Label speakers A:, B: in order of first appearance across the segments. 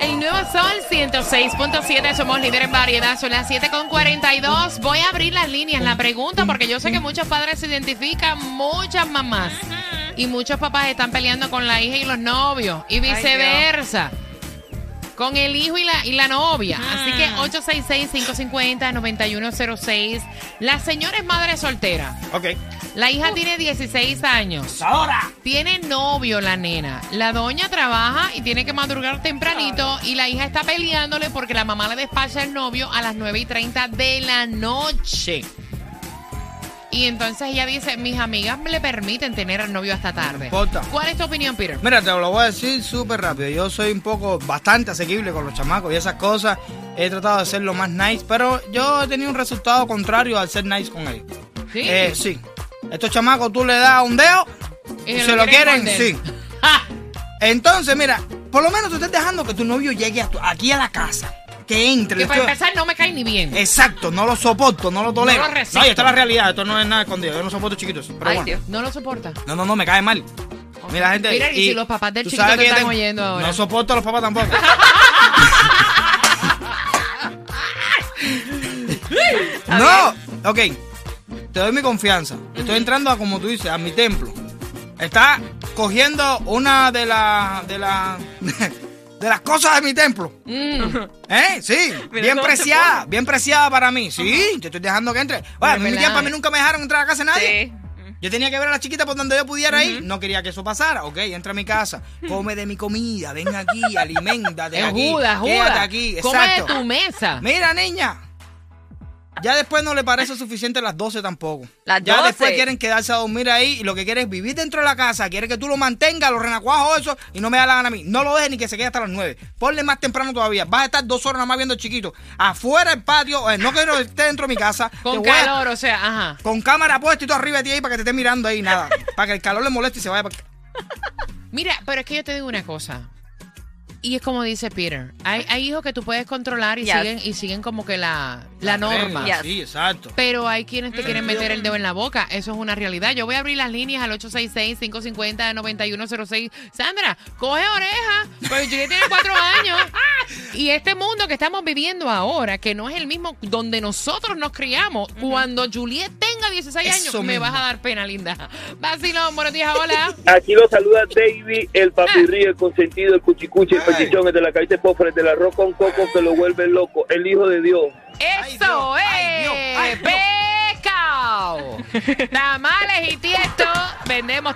A: El nuevo sol 106.7, somos líderes en variedad, son las 7.42. Voy a abrir las líneas, la pregunta, porque yo sé que muchos padres se identifican, muchas mamás y muchos papás están peleando con la hija y los novios y viceversa. Con el hijo y la, y la novia. Así que 866-550-9106. La señora es madre soltera.
B: Ok.
A: La hija tiene 16 años.
B: Ahora.
A: Tiene novio la nena. La doña trabaja y tiene que madrugar tempranito y la hija está peleándole porque la mamá le despacha el novio a las 9 y 30 de la noche. Y entonces ella dice, mis amigas me le permiten tener al novio hasta tarde.
B: Importa.
A: ¿Cuál es tu opinión, Peter?
B: Mira, te lo voy a decir súper rápido. Yo soy un poco bastante asequible con los chamacos y esas cosas. He tratado de ser lo más nice, pero yo he tenido un resultado contrario al ser nice con ellos.
A: Sí.
B: Eh, sí. Estos chamacos tú le das un dedo
A: Y
B: y
A: se lo
B: lo
A: quieren
B: sí. Entonces, mira, por lo menos tú estás dejando que tu novio llegue a tu- aquí a la casa. Que entre.
A: Que para
B: estoy-
A: empezar no me cae ni bien.
B: Exacto, no lo soporto, no lo tolero.
A: No lo resisto.
B: No, y esta es la realidad, esto no es nada escondido. Yo no soporto chiquitos. Pero
C: Ay,
B: bueno.
C: Dios.
A: No lo soporta.
B: No, no, no, me cae mal. Mira, gente.
A: Mira, y si los papás del chiquito te están oyendo ahora.
B: No soporto a los papás tampoco. no, ok. Te doy mi confianza. Estoy entrando a, como tú dices, a mi templo. Está cogiendo una de las de las de las cosas de mi templo.
A: Mm.
B: ¿Eh? Sí,
C: Mira
B: bien preciada, bien preciada para mí. Sí, te estoy dejando que entre. Bueno, mí,
A: verdad.
B: tiempo, a mí nunca me dejaron entrar a casa de nadie.
C: Sí.
B: Yo tenía que ver a la chiquita por donde yo pudiera ir. No quería que eso pasara. Ok, entra a mi casa. Come de mi comida. Ven aquí, aliméntate
A: Es
B: aquí.
A: Judas,
B: Quédate
A: Judas.
B: aquí.
A: Come de tu mesa.
B: Mira, niña. Ya después no le parece suficiente las 12 tampoco.
C: Las
B: ya
C: 12.
B: después quieren quedarse a dormir ahí y lo que quiere es vivir dentro de la casa. Quiere que tú lo mantengas, los renacuajos, eso, y no me da la gana a mí. No lo dejes ni que se quede hasta las 9. Ponle más temprano todavía. Vas a estar dos horas nada más viendo el chiquito. Afuera del patio, eh, no quiero que esté dentro de mi casa.
A: Con
B: Te voy a-
A: calor, o sea, ajá.
B: con cámara puesta y todo arriba de ti ahí para que te esté mirando ahí, nada. para que el calor le moleste y se vaya. pa-
A: Mira, pero es que yo te digo una cosa. Y es como dice Peter. Hay, hay hijos que tú puedes controlar y
C: Yes.
A: siguen y siguen como que la, la norma.
C: Yes.
B: Sí, exacto.
A: Pero hay quienes te quieren meter el dedo en la boca. Eso es una realidad. Yo voy a abrir las líneas al 866-550-9106. Sandra, coge oreja. Porque Juliet tiene cuatro años. Y este mundo que estamos viviendo ahora, que no es el mismo donde nosotros nos criamos, cuando Juliet tenga 16 años,
B: Eso
A: me
B: mismo.
A: vas a dar pena, linda. Vacilón, buenos días, hola.
D: Aquí lo saluda David, el papirri, el consentido, el cuchicuchi, el pechichón, el de la cabeza de pofre, el del arroz con coco que lo vuelve loco, el hijo de Dios.
B: Ay,
A: Eso
B: Dios,
A: es
B: ay, Dios, ay, Dios.
A: pecado. Tamales y tiesto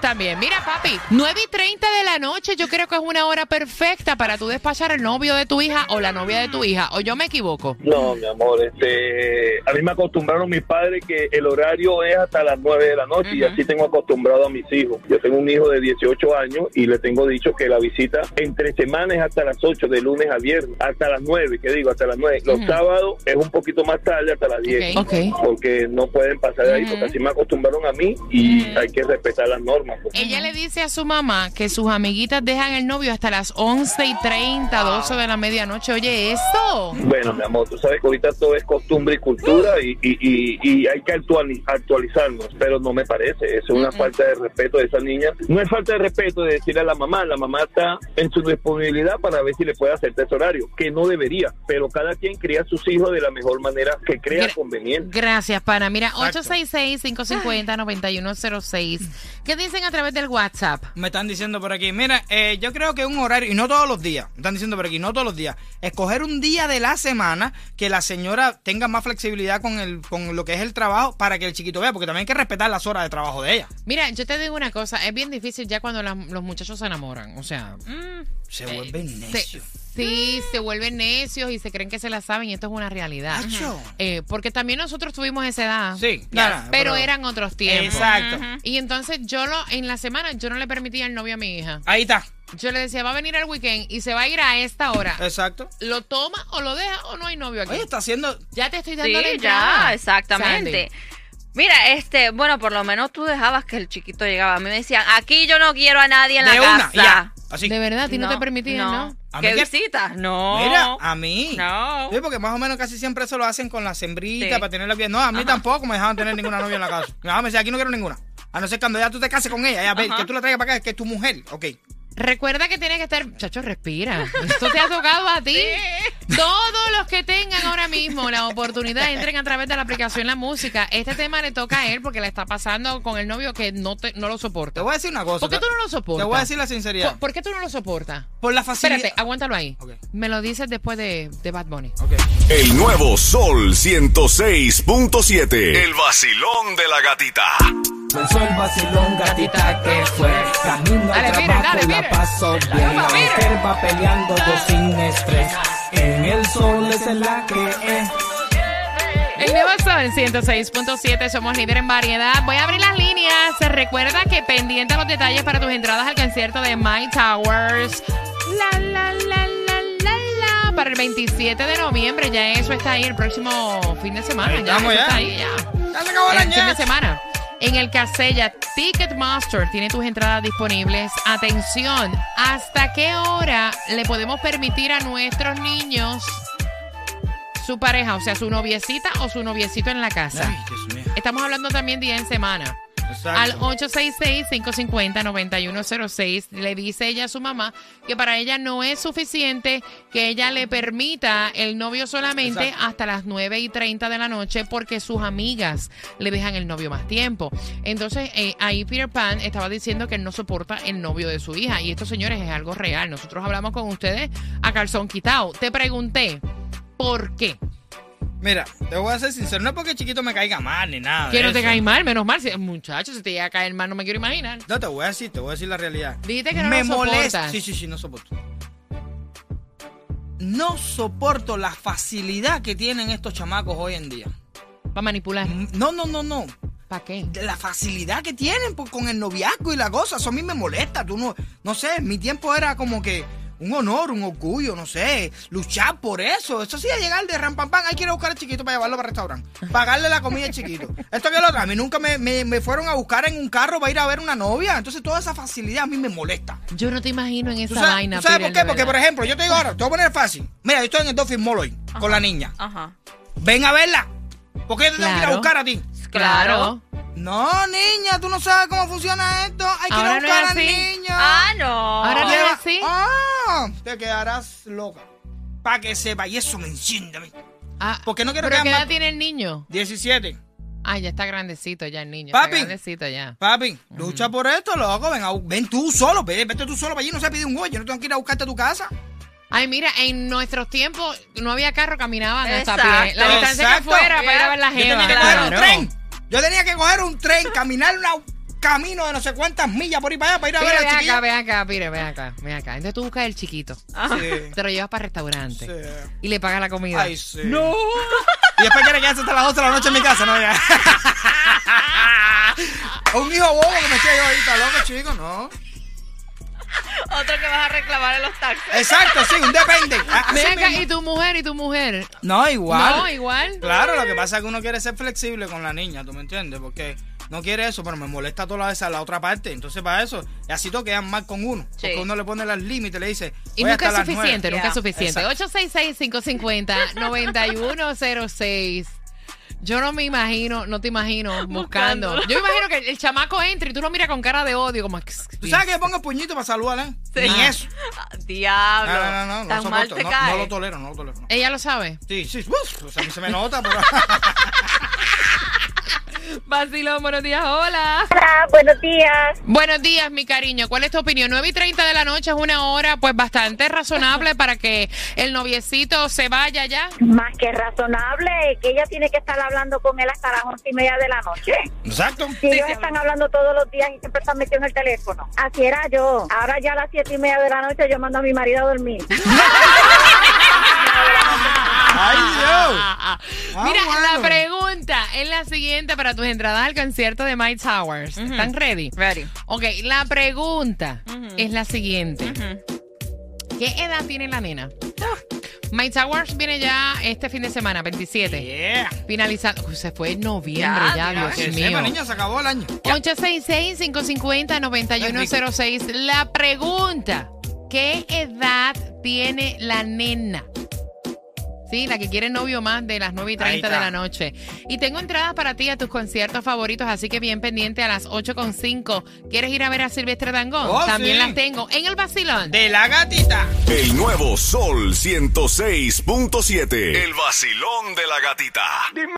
A: también. Mira, papi, 9 y 30 de la noche yo creo que es una hora perfecta para tú despachar al novio de tu hija o la novia de tu hija. ¿O yo me equivoco?
D: No, mi amor, este, a mí me acostumbraron mis padres que el horario es hasta las 9 de la noche y así tengo acostumbrado a mis hijos. Yo tengo un hijo de 18 años y le tengo dicho que la visita entre semanas hasta las 8, de lunes a viernes, hasta las 9, que digo, hasta las 9. Los sábados es un poquito más tarde, hasta las 10.
A: Ok. Ok.
D: Porque no pueden pasar de ahí, porque así me acostumbraron a mí y hay que respetar las normas. pues.
A: Ella le dice a su mamá que sus amiguitas dejan el novio hasta las 11 y 30, 12 de la medianoche. Oye, eso.
D: Bueno, mi amor, tú sabes que ahorita todo es costumbre y cultura y, y, y, y hay que actuali- actualizarnos, pero no me parece, eso es una falta de respeto de esa niña. No es falta de respeto de decirle a la mamá, la mamá está en su disponibilidad para ver si le puede hacer ese horario, que no debería, pero cada quien cría a sus hijos de la mejor manera que crea
A: Gra-
D: conveniente.
A: Gracias, pana. Mira,
B: Exacto.
A: 866-550-9106. ¿Qué dicen a través del WhatsApp?
B: Me están diciendo por aquí, mira, eh, yo creo que un horario, y no todos los días, me están diciendo por aquí, no todos los días, escoger un día de la semana que la señora tenga más flexibilidad con, el, con lo que es el trabajo para que el chiquito vea, porque también hay que respetar las horas de trabajo de ella.
A: Mira, yo te digo una cosa, es bien difícil ya cuando las- los muchachos se enamoran, o sea, mm,
B: Se
A: eh,
B: vuelven necios.
A: sí, se vuelven necios y se creen que se la saben y esto es una realidad. Eh, porque también nosotros tuvimos esa edad.
B: Sí, claro,
A: pero,
B: pero-
A: eran otros tiempos.
B: Exacto.
A: Y entonces yo lo, en la semana yo no le permitía el novio a mi hija.
B: Ahí está.
A: Yo le decía, va a venir el weekend y se va a ir a esta hora.
B: Exacto.
A: ¿Lo toma o lo deja o no hay novio aquí?
B: Oye, está haciendo.
A: ya te estoy
C: Sí,
A: dando la
C: ya, exactamente.
A: Sandy.
C: Mira, este, bueno, por lo menos tú dejabas que el chiquito llegaba. A mí me decían, aquí yo no quiero a nadie en
B: De
C: la
B: una,
C: casa.
B: ya. Así.
A: De verdad, a ti no, te permitían, ¿no?
B: ¿A mí
C: ¿Qué visitas? No.
B: Mira, a mí.
C: No.
B: Sí, porque más o menos casi siempre eso lo hacen con la sembrita
C: Sí.
B: para tenerla bien. No, a mí tampoco me dejaban tener ninguna novia en la casa. Me decía, aquí no quiero ninguna. A no ser cuando ya tú te cases con ella, ya ve,
C: Ajá.
B: que tú la traigas para acá, que es tu mujer. Ok.
A: Recuerda que tienes que estar. Chacho, respira. Esto te ha tocado a ti. Todos los que tengan ahora mismo la oportunidad, entren a través de la aplicación La Música. Este tema le toca a él porque le está pasando con el novio que no, te, no lo
B: Te
A: soporta.
B: voy a decir una cosa.
A: ¿Por qué tú no lo soportas?
B: Te voy a decir la sinceridad.
A: ¿Por, por qué tú no lo soportas?
B: Por la facilidad.
A: Espérate, aguántalo ahí. Me lo dices después de, de Bad Bunny.
B: Ok.
E: El nuevo Sol 106.7. El vacilón de la gatita.
F: Comenzó el vacilón, gatita que fue. Camino al trabajo
A: dale,
F: la
A: mire.
F: paso bien. La mujer va peleando yo sin estrés. En el sol es en la que es.
A: El nuevo Sol 106.7, somos líder en variedad. Voy a abrir las líneas. Se recuerda que pendiente los detalles para tus entradas al concierto de My Towers. La, la, la, la, la, la. Para el 27 de noviembre. Ya eso está ahí el próximo fin de semana.
B: Ahí
A: ya
B: estamos,
A: eso
B: ya.
A: está ahí, ya.
B: Ya se acabó la
A: El fin de semana. En el Casella Ticketmaster tiene tus entradas disponibles. Atención, ¿hasta qué hora le podemos permitir a nuestros niños su pareja, o sea, su noviecita o su noviecito en la casa?
B: Ay, Dios mío.
A: Estamos hablando también día en semana.
B: Exacto.
A: Al 866-550-9106 le dice ella a su mamá que para ella no es suficiente que ella le permita el novio solamente
B: Exacto.
A: hasta las 9 y 30 de la noche porque sus amigas le dejan el novio más tiempo. Entonces eh, ahí Peter Pan estaba diciendo que él no soporta el novio de su hija y esto señores es algo real. Nosotros hablamos con ustedes a calzón quitado. Te pregunté, ¿por qué?
B: Mira, te voy a ser sincero. No es porque chiquito me caiga mal ni nada.
A: Que no te cae mal, menos mal. Si, muchacho, si te llega a caer mal, no me quiero imaginar.
B: No, te voy a decir, te voy a decir la realidad.
A: Dijiste que no
B: me
A: lo
B: molesta. Sí, sí, sí, no soporto. No soporto la facilidad que tienen estos chamacos hoy en día.
A: Para manipular.
B: No, no, no, no.
A: ¿Para qué?
B: La facilidad que tienen pues, con el noviazgo y la cosa, eso a mí me molesta. Tú no, no sé, en mi tiempo era como que un honor, un orgullo, no sé, luchar por eso. Eso sí, a llegar de ram pam pam, hay que ir a buscar al chiquito para llevarlo para el restaurante, pagarle la comida al chiquito. Esto que lo otro, a mí nunca me, me- me fueron a buscar en un carro para ir a ver una novia. Entonces toda esa facilidad a mí me molesta.
A: Yo no te imagino en
B: ¿Tú
A: esa
B: sabes,
A: vaina.
B: tú sabes por qué? Porque, por ejemplo, yo te digo ahora, te voy a poner fácil. Mira, yo estoy en el Dolphin Mall hoy con la niña.
C: Ajá.
B: Ven a verla. ¿Por qué yo te tengo que ir a
A: Claro.
B: buscar a ti?
A: Claro.
B: No, niña, tú no sabes cómo funciona esto. Hay que ir a
A: Ahora no
B: buscar al niño.
C: Ah, no.
A: Ahora no es así.
B: Ah, te quedarás loca. Para que sepa, y eso me enciende a mí.
A: Ah,
B: Porque no quiero
A: ¿Pero
B: que
A: qué edad tiene el niño?
B: 17.
A: Ah, ya está grandecito ya el niño.
B: Papi.
A: Está grandecito ya.
B: Papi, lucha por esto, loco. Ven, ven tú solo, ve- vete tú solo para allí. No se pide un güey. Yo no tengo que ir a buscarte a tu casa.
A: Ay, mira, en nuestros tiempos no había carro, caminaban hasta pie. La distancia que
B: Exacto.
A: fuera para ir a ver la
B: Yo
A: jeva.
B: tenía que coger un tren. Yo tenía que coger un tren, caminar un camino de no sé cuántas millas por ahí para allá para ir a ver a
A: ven
B: la
A: acá, ven acá, mira, ven acá, ven acá. Entonces tú buscas el chiquito,
B: Sí.
A: te lo llevas para el restaurante
B: Sí.
A: y le pagas la comida.
B: Ay, sí. No. Y después quiere quedarse hasta las 12 de la noche en mi casa, ¿no? Ya. Un hijo bobo que me eché yo ahorita, loco, chico, no.
C: Otro que vas a reclamar en los taxis.
B: Exacto, sí, un depende. Ah,
A: Ven
B: mismo.
A: y tu mujer, y tu mujer.
B: No, igual.
A: No, igual.
B: Claro, lo que pasa es que uno quiere ser flexible con la niña, ¿tú me entiendes? Porque no quiere eso, pero me molesta toda esa la otra parte. Entonces, para eso, y así todo quedan mal con uno.
C: Sí.
B: Porque uno le pone los límites, le dice.
A: Y
B: "Voy
A: nunca es
B: hasta las nueve".
A: suficiente, nunca es suficiente. 866-550-9106. Yo no me imagino, no te imagino buscando.
C: Buscándolo.
A: Yo me imagino que el chamaco entra y tú lo miras con cara de odio, como...
B: ¿Tú sabes que le pongo el puñito para saludar, eh?
C: Sí.
B: Ni eso.
C: Ah, Diablo.
B: No, no, no, no, no
C: Tan mal te
B: No,
C: cae.
B: no lo tolero, no lo tolero. no.
A: Ella lo sabe.
B: Sí, sí, uf, o sea, a mí se me nota, pero.
A: Vacilón, buenos días, hola.
G: Hola, buenos días.
A: Buenos días, mi cariño. ¿Cuál es tu opinión? 9 y 30 de la noche es una hora, pues bastante razonable para que el noviecito se vaya ya.
G: Más que razonable que ella tiene que estar hablando con él hasta las once y media de la noche.
B: Exacto.
G: Si ellos están hablando todos los días y siempre están metidos en el teléfono. Así era yo. Ahora ya a las siete y media de la noche yo mando a mi marido a dormir.
B: ¡Ay, Dios!
A: Ah,
B: Ah,
A: Mira,
B: bueno.
A: la pregunta es la siguiente para tus entradas al concierto de Mike Towers. ¿Están ready?
C: Ready.
A: Ok, la pregunta es la siguiente. ¿Qué edad tiene la nena? My Towers viene ya este fin de semana, 27.
B: Yeah.
A: Finalizando. Uy, se fue en noviembre ya,
C: Ya,
A: Dios
B: Que
A: mío.
B: sepa, niña, se acabó el año.
A: 866-550-9106. La pregunta: ¿Qué edad tiene la nena? Sí, la que quiere novio más de las 9 y 30 de la noche. Y tengo entradas para ti a tus conciertos favoritos, así que bien pendiente a las 8.5. ¿Quieres ir a ver a Silvestre Dangón?
B: Oh,
A: También
B: sí.
A: las tengo en el vacilón.
B: De la gatita.
E: El nuevo Sol 106.7. El vacilón de la gatita.